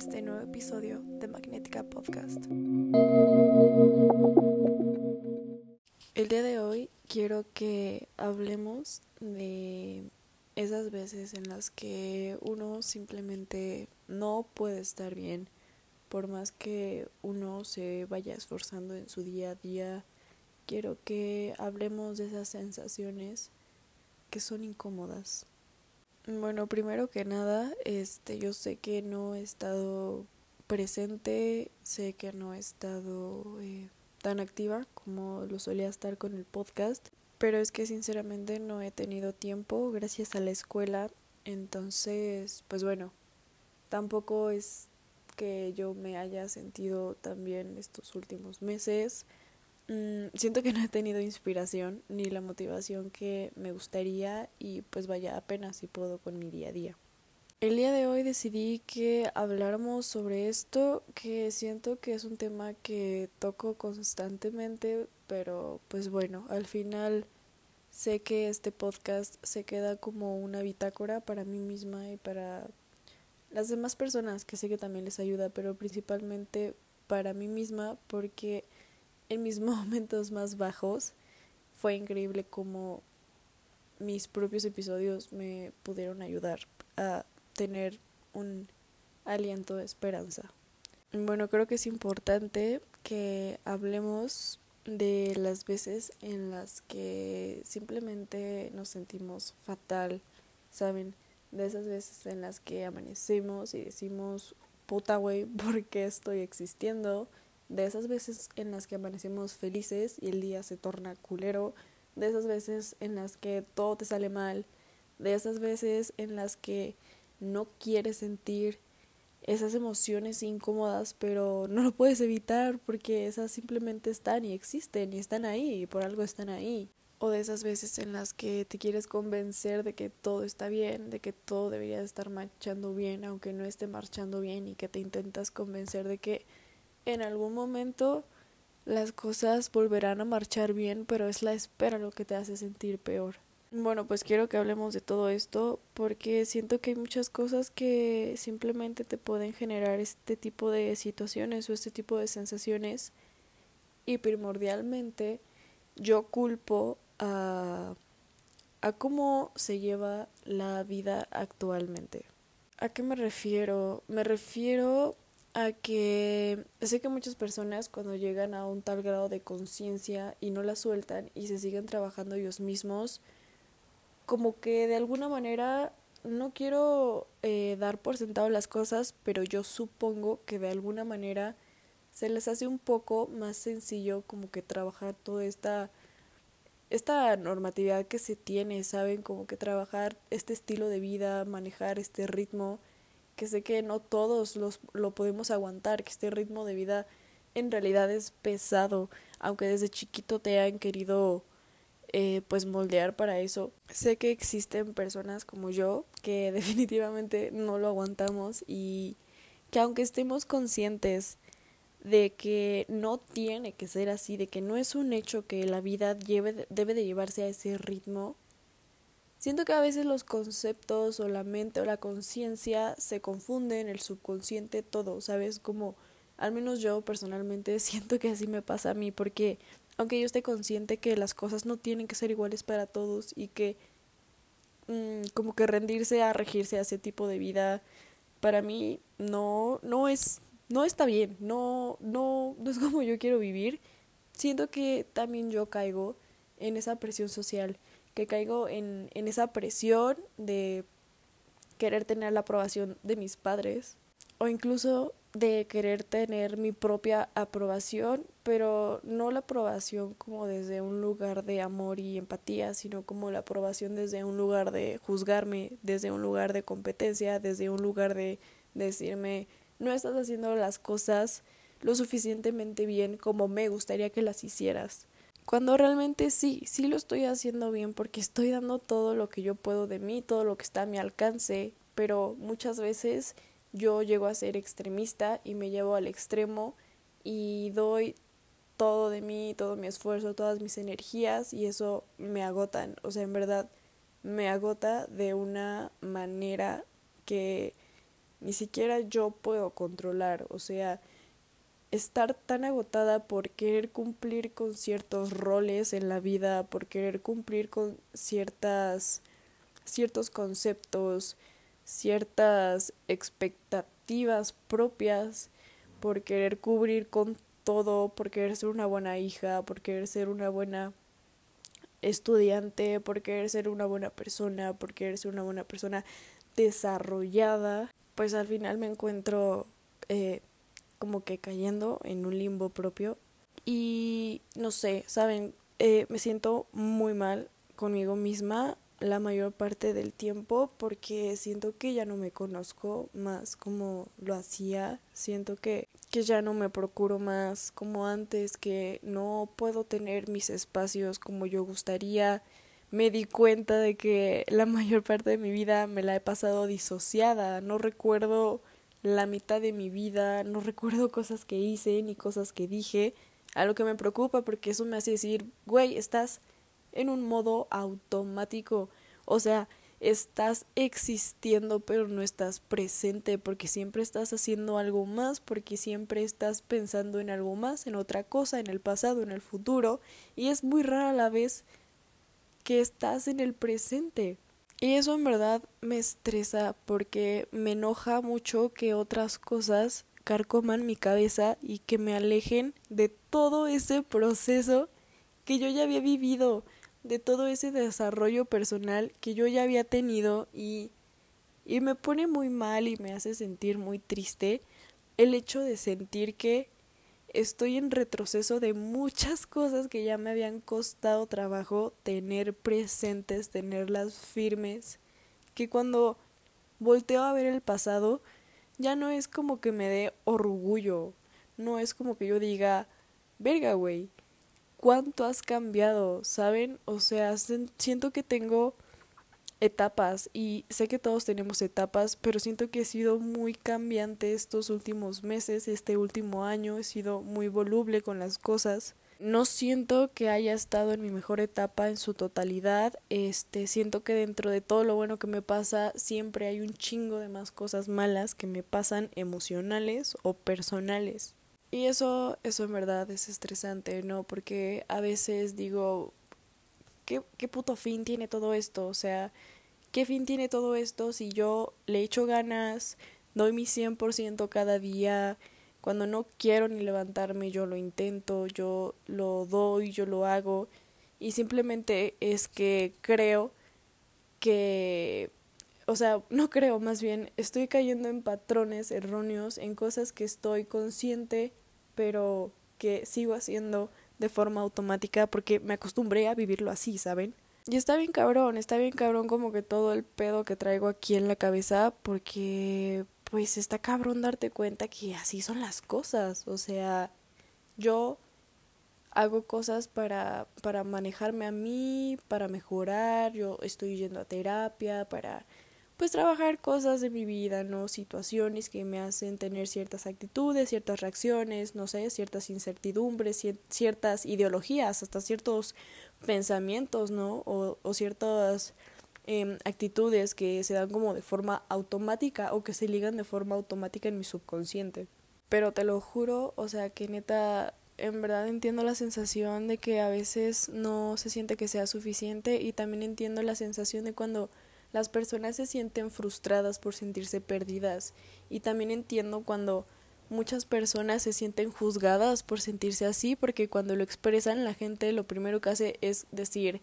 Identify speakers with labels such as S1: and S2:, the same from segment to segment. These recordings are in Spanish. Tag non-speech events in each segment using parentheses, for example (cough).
S1: este nuevo episodio de Magnética Podcast. El día de hoy quiero que hablemos de esas veces en las que uno simplemente no puede estar bien, por más que uno se vaya esforzando en su día a día. Quiero que hablemos de esas sensaciones que son incómodas. Bueno, primero que nada, este, yo sé que no he estado presente, sé que no he estado eh, tan activa como lo solía estar con el podcast, pero es que sinceramente no he tenido tiempo gracias a la escuela, entonces, pues bueno, tampoco es que yo me haya sentido tan bien estos últimos meses. Mm, siento que no he tenido inspiración ni la motivación que me gustaría y pues vaya apenas si puedo con mi día a día. El día de hoy decidí que habláramos sobre esto, que siento que es un tema que toco constantemente, pero pues bueno, al final sé que este podcast se queda como una bitácora para mí misma y para las demás personas que sé que también les ayuda, pero principalmente para mí misma porque en mis (laughs) momentos más bajos fue increíble como mis propios episodios me pudieron ayudar a tener un aliento de esperanza. Bueno, creo que es importante que hablemos de las veces en las que simplemente nos sentimos fatal, ¿saben? De esas veces en las que amanecemos y decimos, puta güey, ¿por qué estoy existiendo? De esas veces en las que amanecemos felices y el día se torna culero, de esas veces en las que todo te sale mal, de esas veces en las que no quieres sentir esas emociones incómodas, pero no lo puedes evitar porque esas simplemente están y existen y están ahí y por algo están ahí. O de esas veces en las que te quieres convencer de que todo está bien, de que todo debería estar marchando bien, aunque no esté marchando bien, y que te intentas convencer de que en algún momento las cosas volverán a marchar bien, pero es la espera lo que te hace sentir peor. Bueno, pues quiero que hablemos de todo esto porque siento que hay muchas cosas que simplemente te pueden generar este tipo de situaciones o este tipo de sensaciones y primordialmente yo culpo a, a cómo se lleva la vida actualmente. ¿A qué me refiero? Me refiero a que sé que muchas personas cuando llegan a un tal grado de conciencia y no la sueltan y se siguen trabajando ellos mismos, como que de alguna manera no quiero eh, dar por sentado las cosas, pero yo supongo que de alguna manera se les hace un poco más sencillo como que trabajar toda esta esta normatividad que se tiene, saben, como que trabajar este estilo de vida, manejar este ritmo que sé que no todos los, lo podemos aguantar, que este ritmo de vida en realidad es pesado, aunque desde chiquito te han querido eh, pues moldear para eso. Sé que existen personas como yo que (laughs) definitivamente no lo aguantamos y que aunque estemos conscientes de que no tiene que ser así, de que no es un hecho que la vida lleve, debe de llevarse a ese ritmo, Siento que a veces los conceptos o la mente o la conciencia se confunden, el subconsciente, todo, ¿sabes? Como al menos yo personalmente (laughs) siento que así me pasa a mí porque aunque yo esté consciente que las cosas no tienen que ser iguales para todos y que mm, como que rendirse a regirse a ese tipo de vida para mí no no es no está bien, no no no es (laughs) como yo quiero vivir. Siento que también yo caigo en esa presión social que caigo en, en esa presión de querer tener la aprobación de mis padres o incluso de querer tener mi propia aprobación, pero no la aprobación como desde un lugar de amor y empatía, sino como la aprobación desde un lugar de juzgarme, desde un lugar de competencia, desde un lugar de decirme no estás haciendo las cosas lo suficientemente bien como me gustaría que las hicieras. Cuando realmente sí, sí lo estoy haciendo bien porque estoy dando todo lo que yo puedo de mí, todo lo que está a mi alcance, pero muchas veces yo llego a ser extremista y me llevo al extremo y doy todo de mí, todo mi esfuerzo, todas mis energías y eso me agotan, o sea, en verdad me agota de una manera que ni siquiera yo puedo controlar. O sea, estar tan agotada por querer cumplir con ciertos roles en la vida, por querer cumplir con ciertas ciertos conceptos, ciertas expectativas propias, por querer cubrir con todo, por querer ser una buena hija, por querer ser una buena estudiante, por querer ser una buena persona, por querer ser una buena persona desarrollada, pues al final me encuentro eh, como que cayendo en un limbo propio. Y no sé, saben, eh, me siento muy mal conmigo misma la mayor parte del tiempo porque siento que ya no me conozco más como lo hacía, siento que, que ya no me procuro más como antes, que no puedo tener mis espacios como yo gustaría. Me di cuenta de que la mayor parte de mi vida me la he pasado disociada, no recuerdo la mitad de mi vida, no recuerdo cosas que hice ni cosas que dije, a lo que me preocupa porque eso me hace decir, güey, estás en un modo automático. O sea, estás existiendo pero no estás presente porque siempre estás haciendo algo más, porque siempre estás pensando en algo más, en otra cosa, en el pasado, en el futuro, y es muy rara la vez que estás en el presente. Y eso en verdad me estresa porque me enoja mucho que otras cosas carcoman mi cabeza y que me alejen de todo ese proceso que yo ya había vivido de todo ese desarrollo personal que yo ya había tenido y, y me pone muy mal y me hace sentir muy triste el hecho de sentir que estoy en retroceso de muchas cosas que ya me habían costado trabajo tener presentes, tenerlas firmes, que cuando volteo a ver el pasado ya no es como que me dé orgullo, no es como que yo diga, verga, güey, cuánto has cambiado, ¿saben? O sea, siento que tengo etapas y sé que todos tenemos etapas, pero siento que he sido muy cambiante estos últimos meses, este último año, he sido muy voluble con las cosas. No siento que haya estado en mi mejor etapa en su totalidad. Este, siento que dentro de todo lo bueno que me pasa, siempre hay un chingo de más cosas malas que me pasan emocionales o personales. Y eso, eso en verdad es estresante, ¿no? Porque a veces digo, ¿qué, ¿qué puto fin tiene todo esto? O sea, ¿qué fin tiene todo esto si yo le echo ganas, doy mi 100% cada día, cuando no quiero ni levantarme, yo lo intento, yo lo doy, yo lo hago, y simplemente es que creo que o sea, no creo, más bien estoy cayendo en patrones erróneos, en cosas que estoy consciente pero que sigo haciendo de forma automática porque me acostumbré a vivirlo así, ¿saben? Y está bien cabrón, está bien cabrón como que todo el pedo que traigo aquí en la cabeza porque pues está cabrón darte cuenta que así son las cosas, o sea, yo hago cosas para para manejarme a mí, para mejorar, yo estoy yendo a terapia para pues trabajar cosas de mi vida, ¿no? Situaciones que me hacen tener ciertas actitudes, ciertas reacciones, no sé, ciertas incertidumbres, ciertas ideologías, hasta ciertos pensamientos, ¿no? O, o ciertas em, actitudes que se dan como de forma automática o que se ligan de forma automática en mi subconsciente. Pero te lo juro, o sea, que neta, en verdad entiendo la sensación de que a veces no se siente que sea suficiente y también entiendo la sensación de cuando las personas se sienten frustradas por sentirse perdidas y también entiendo cuando muchas personas se sienten juzgadas por sentirse así porque cuando lo expresan la gente lo primero que hace es decir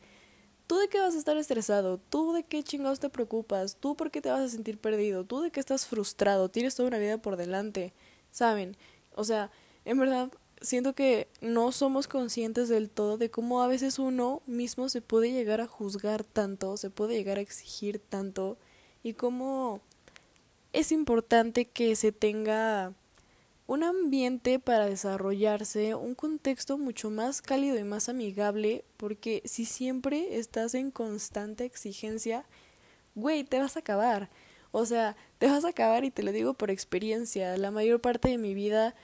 S1: ¿Tú de qué vas a estar estresado? ¿Tú de qué chingados te preocupas? ¿Tú por qué te vas a sentir perdido? ¿Tú de qué estás frustrado? Tienes toda una vida por delante. ¿Saben? O sea, en verdad siento que no somos conscientes del todo de cómo a veces uno mismo se puede llegar a juzgar tanto, se puede llegar a exigir tanto y cómo es importante que se tenga un ambiente para desarrollarse, un contexto mucho más cálido y más amigable, porque si siempre estás en constante exigencia, güey, te vas a acabar. O sea, te vas a acabar y te lo digo por experiencia. La mayor parte de mi vida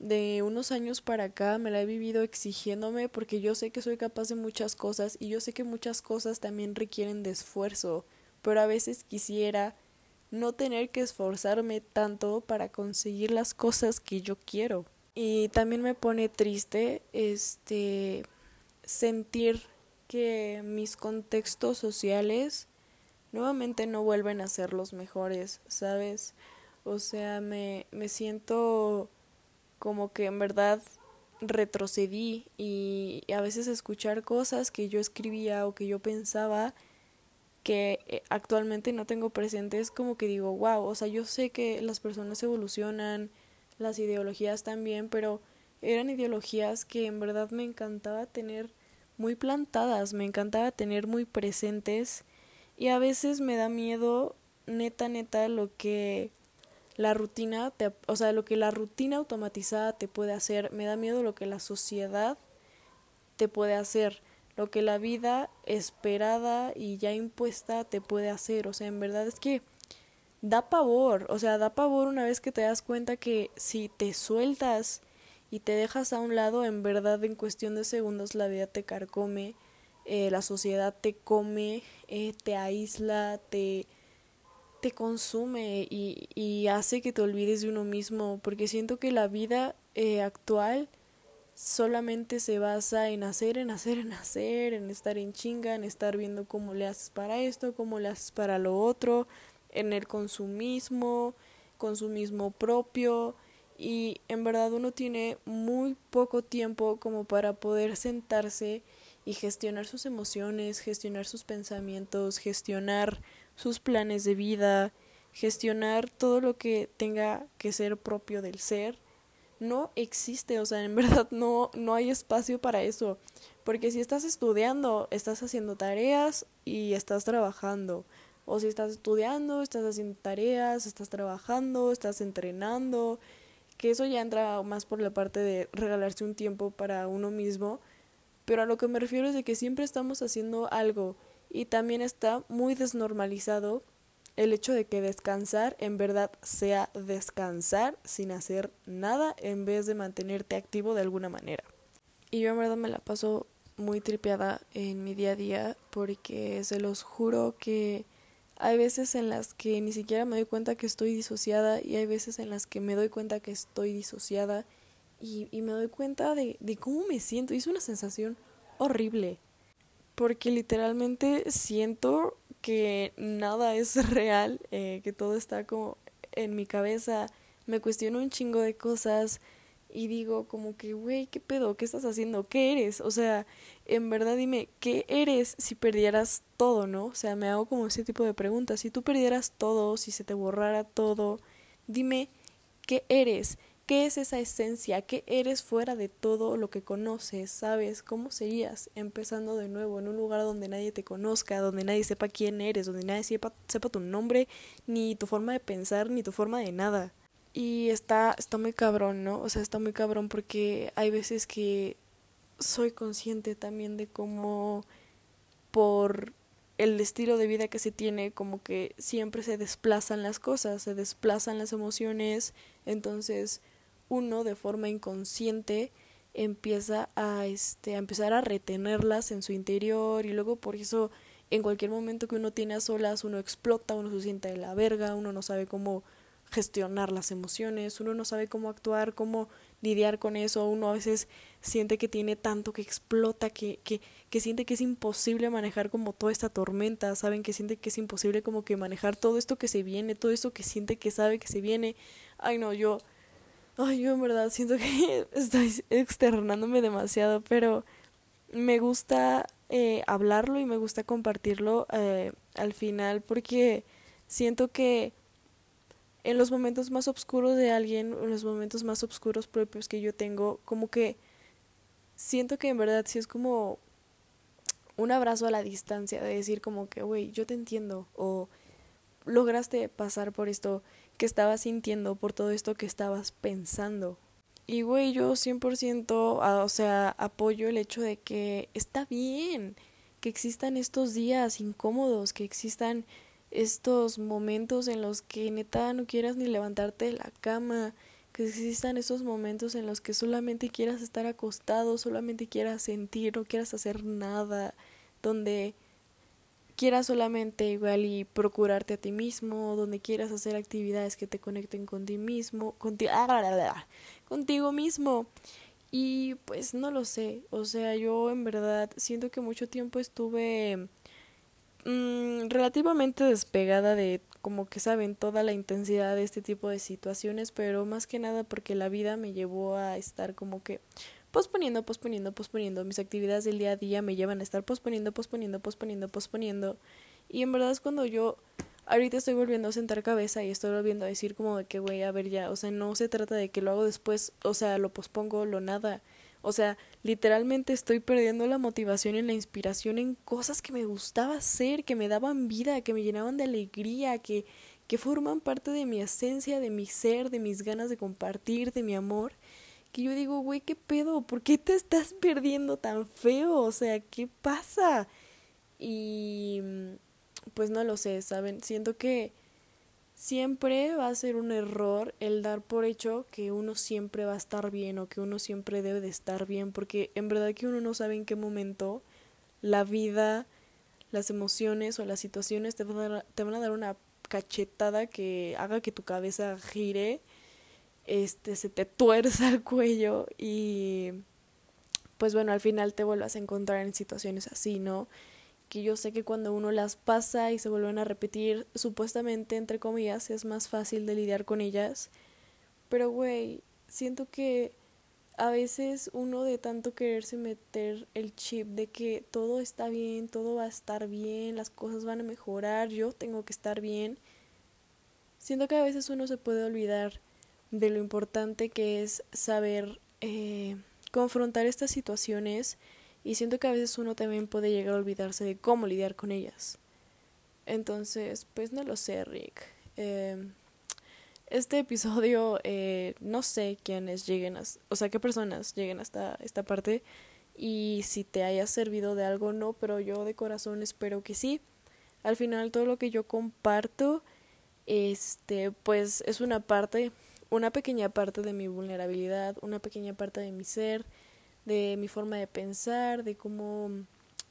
S1: de unos años para acá me la he vivido exigiéndome porque yo sé que soy capaz de muchas cosas y yo sé que muchas cosas también requieren de esfuerzo, pero a veces quisiera no tener que esforzarme tanto para conseguir las cosas que yo quiero. Y también me pone triste este sentir que mis contextos sociales nuevamente no vuelven a ser los mejores, ¿sabes? O sea, me, me siento como que en verdad retrocedí y a veces escuchar cosas que yo escribía o que yo pensaba que eh, actualmente no tengo presente es como que digo, wow, o sea, yo sé que las personas evolucionan, las ideologías también, pero eran ideologías que en verdad me encantaba tener muy plantadas, me encantaba tener muy presentes y a veces me da miedo, neta, neta, lo que la rutina, te, o sea, lo que la rutina automatizada te puede hacer, me da miedo lo que la sociedad te puede hacer, lo que la vida esperada y ya impuesta te puede hacer, o sea, en verdad es que da pavor, o sea, da pavor una vez que te das cuenta que si te sueltas y te dejas a un lado, en verdad en cuestión de segundos la vida te carcome, eh, la sociedad te come, eh, te aísla, te te consume y, y hace que te olvides de uno mismo, porque siento que la vida eh, actual solamente se basa en hacer, en hacer, en hacer, en estar en chinga, en estar viendo cómo le haces para esto, cómo le haces para lo otro, en el consumismo, consumismo propio y en verdad uno tiene muy poco tiempo como para poder sentarse y gestionar sus emociones, gestionar sus pensamientos, gestionar sus planes de vida, gestionar todo lo que tenga que ser propio del ser, no existe, o sea, en (laughs) verdad no, no hay espacio para eso, porque si estás estudiando, estás haciendo tareas y estás trabajando, o si estás estudiando, estás haciendo tareas, estás trabajando, estás entrenando, que eso ya entra más por la parte de regalarse un tiempo para uno mismo, pero a lo que me refiero es de que siempre estamos haciendo algo y también está muy desnormalizado el hecho de que descansar en verdad sea descansar sin hacer nada en vez de mantenerte activo de alguna manera. Y yo en verdad me la paso muy tripeada en mi día a día porque se los juro que hay veces en las que ni siquiera me doy cuenta que estoy disociada y hay veces en las que me doy cuenta que estoy disociada y, me doy cuenta de, de cómo me siento y es una sensación horrible porque literalmente siento que nada es (laughs) real, eh, que todo está como en mi cabeza, me cuestiono un chingo de cosas y digo como que, güey, ¿qué pedo? ¿Qué estás haciendo? ¿Qué eres? O sea, en verdad dime, ¿qué eres si perdieras todo, no? O sea, me hago como ese tipo de preguntas. Si tú perdieras todo, si se te borrara todo, dime, ¿qué eres? ¿Qué es esa esencia? ¿Qué eres fuera de todo lo que conoces? ¿Sabes? ¿Cómo serías empezando de nuevo en un lugar donde nadie te conozca, donde nadie sepa quién eres, donde nadie sepa, sepa tu nombre, ni tu forma de pensar, ni tu forma de nada? Y está, está muy cabrón, ¿no? O sea, está muy cabrón porque hay veces que soy consciente también de cómo por el estilo de vida que se tiene, como que siempre se desplazan las cosas, se desplazan las emociones, entonces uno de forma inconsciente empieza a este a empezar a retenerlas en su interior y luego por eso en cualquier momento que uno tiene a solas uno explota, uno se siente de la verga, uno no sabe cómo gestionar las emociones, uno no sabe cómo actuar, cómo lidiar con eso, uno a veces siente que tiene tanto que explota, que, que, que siente que es imposible manejar como toda esta tormenta, saben que siente que es imposible como que manejar todo esto que se viene, todo esto que siente que sabe que se viene. Ay no, yo Ay, yo en verdad siento que (laughs) estoy externándome demasiado, pero me gusta eh, hablarlo y me gusta compartirlo eh, al final porque siento que en los momentos más oscuros de alguien, en los momentos más oscuros propios que yo tengo, como que siento que en verdad sí es como un abrazo a la distancia, de decir como que, güey, yo te entiendo, o lograste pasar por esto, que estabas sintiendo, por todo esto que estabas pensando. Y güey, yo 100%, ah, o sea, apoyo el hecho de que está bien que existan estos días incómodos, que existan estos momentos en los que neta no quieras ni levantarte de la cama, que existan esos momentos en los que solamente quieras estar acostado, solamente quieras sentir, no quieras hacer nada, donde quieras solamente igual y procurarte a ti mismo, donde quieras hacer actividades que te conecten con ti mismo, contigo, ah, contigo mismo. Y pues no lo sé, o sea, yo en verdad siento que mucho tiempo estuve mmm, relativamente despegada de como que saben toda la intensidad de este tipo de situaciones, pero más que nada porque la vida me llevó a estar como que posponiendo, posponiendo, posponiendo. Mis actividades del día a día me llevan a estar posponiendo, posponiendo, posponiendo, posponiendo. Y en verdad es cuando yo ahorita estoy volviendo a sentar cabeza y estoy volviendo a decir como de que, güey, a ver ya, o sea, no se trata de que lo hago después, o sea, lo pospongo, lo nada. O sea, literalmente estoy perdiendo la motivación y la inspiración en cosas que me gustaba hacer, que me daban vida, que me llenaban de alegría, que, que forman parte de mi esencia, de mi ser, de mis ganas de compartir, de mi amor que yo digo, güey, ¿qué pedo? ¿Por qué te estás perdiendo tan feo? O sea, ¿qué pasa? Y pues no lo sé, ¿saben? Siento que siempre va a ser un error el dar por hecho que uno siempre va a estar bien o que uno siempre debe de estar bien, porque en verdad que uno no sabe en qué momento la vida, las emociones o las situaciones te van a dar, te van a dar una cachetada que haga que tu cabeza gire este, se te tuerza el cuello y pues bueno, al final te vuelvas a encontrar en situaciones así, ¿no? Que yo sé que cuando uno las pasa y se vuelven a repetir, supuestamente, entre comillas, es más fácil de lidiar con ellas. Pero, güey, siento que a veces uno de tanto quererse meter el chip de que todo está bien, todo va a estar bien, las cosas van a mejorar, yo tengo que estar bien, siento que a veces uno se puede olvidar de lo importante que es saber eh, confrontar estas situaciones y siento que a veces uno también puede llegar a olvidarse de cómo lidiar con ellas. Entonces, pues no lo sé, Rick. Eh, este episodio, eh, no sé quiénes lleguen, a, o sea, qué personas lleguen hasta esta parte y si te haya servido de algo o no, pero yo de corazón espero que sí. Al final todo lo que yo comparto, este, pues es una parte una pequeña parte de mi vulnerabilidad, una pequeña parte de mi ser, de mi forma de pensar, de cómo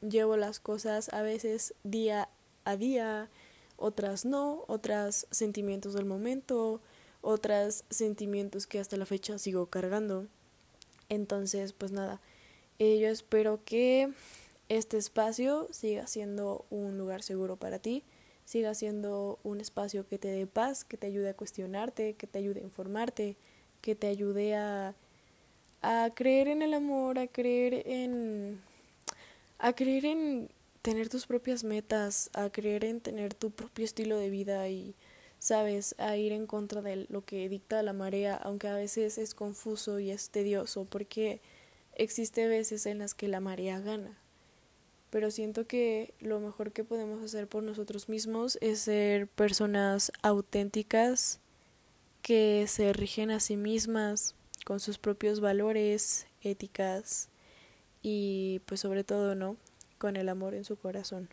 S1: llevo las cosas a veces día a día, otras no, otras sentimientos del momento, otras sentimientos que hasta la fecha sigo cargando. Entonces, pues nada, eh, yo espero que este espacio siga siendo un lugar seguro para ti siga siendo un espacio que te dé paz, que te ayude a cuestionarte, que te ayude a informarte, que te ayude a, a creer en el amor, a creer en a creer en tener tus propias metas, a creer en tener tu propio estilo de vida y sabes, a ir en contra de lo que dicta la marea, aunque a veces es confuso y es tedioso porque existe veces en las que la marea gana pero siento que lo mejor que podemos hacer por nosotros mismos es ser personas auténticas que se rigen a sí mismas con sus propios valores, éticas y pues sobre todo, ¿no? Con el amor en su corazón.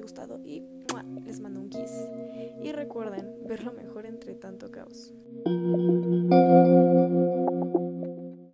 S1: Gustado y les mando un kiss. Y recuerden ver lo mejor entre tanto caos.